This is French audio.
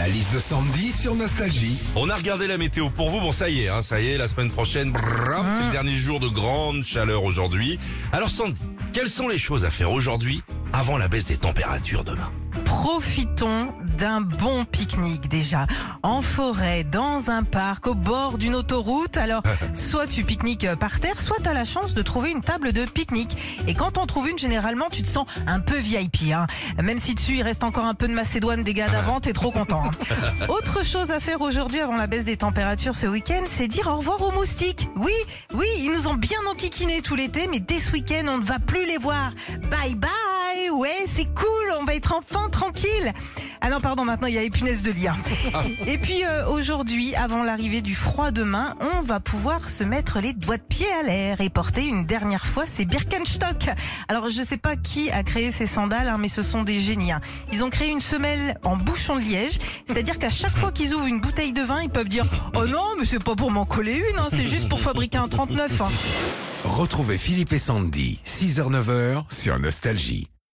La liste de Sandy sur Nostalgie. On a regardé la météo pour vous. Bon, ça y est, hein, ça y est, la semaine prochaine, brrr, c'est le dernier jour de grande chaleur aujourd'hui. Alors Sandy, quelles sont les choses à faire aujourd'hui avant la baisse des températures demain? Profitons d'un bon pique-nique déjà. En forêt, dans un parc, au bord d'une autoroute. Alors, soit tu pique-niques par terre, soit t'as la chance de trouver une table de pique-nique. Et quand t'en trouves une, généralement, tu te sens un peu VIP. Hein. Même si dessus, il reste encore un peu de Macédoine des gars d'avant, t'es trop content. hein. Autre chose à faire aujourd'hui avant la baisse des températures ce week-end, c'est dire au revoir aux moustiques. Oui, oui, ils nous ont bien enquiquinés tout l'été, mais dès ce week-end, on ne va plus les voir. Bye bye Ouais, c'est cool, on va être enfin tranquille. Ah non, pardon, maintenant il y a les punaises de lit. hein. Et puis euh, aujourd'hui, avant l'arrivée du froid demain, on va pouvoir se mettre les doigts de pied à l'air et porter une dernière fois ces Birkenstock. Alors je sais pas qui a créé ces sandales, hein, mais ce sont des génies. hein. Ils ont créé une semelle en bouchon de liège, c'est-à-dire qu'à chaque fois qu'ils ouvrent une bouteille de vin, ils peuvent dire « Oh non, mais c'est pas pour m'en coller une, hein, c'est juste pour fabriquer un 39 hein. Retrouvez Philippe et Sandy, 6h-9h sur Nostalgie.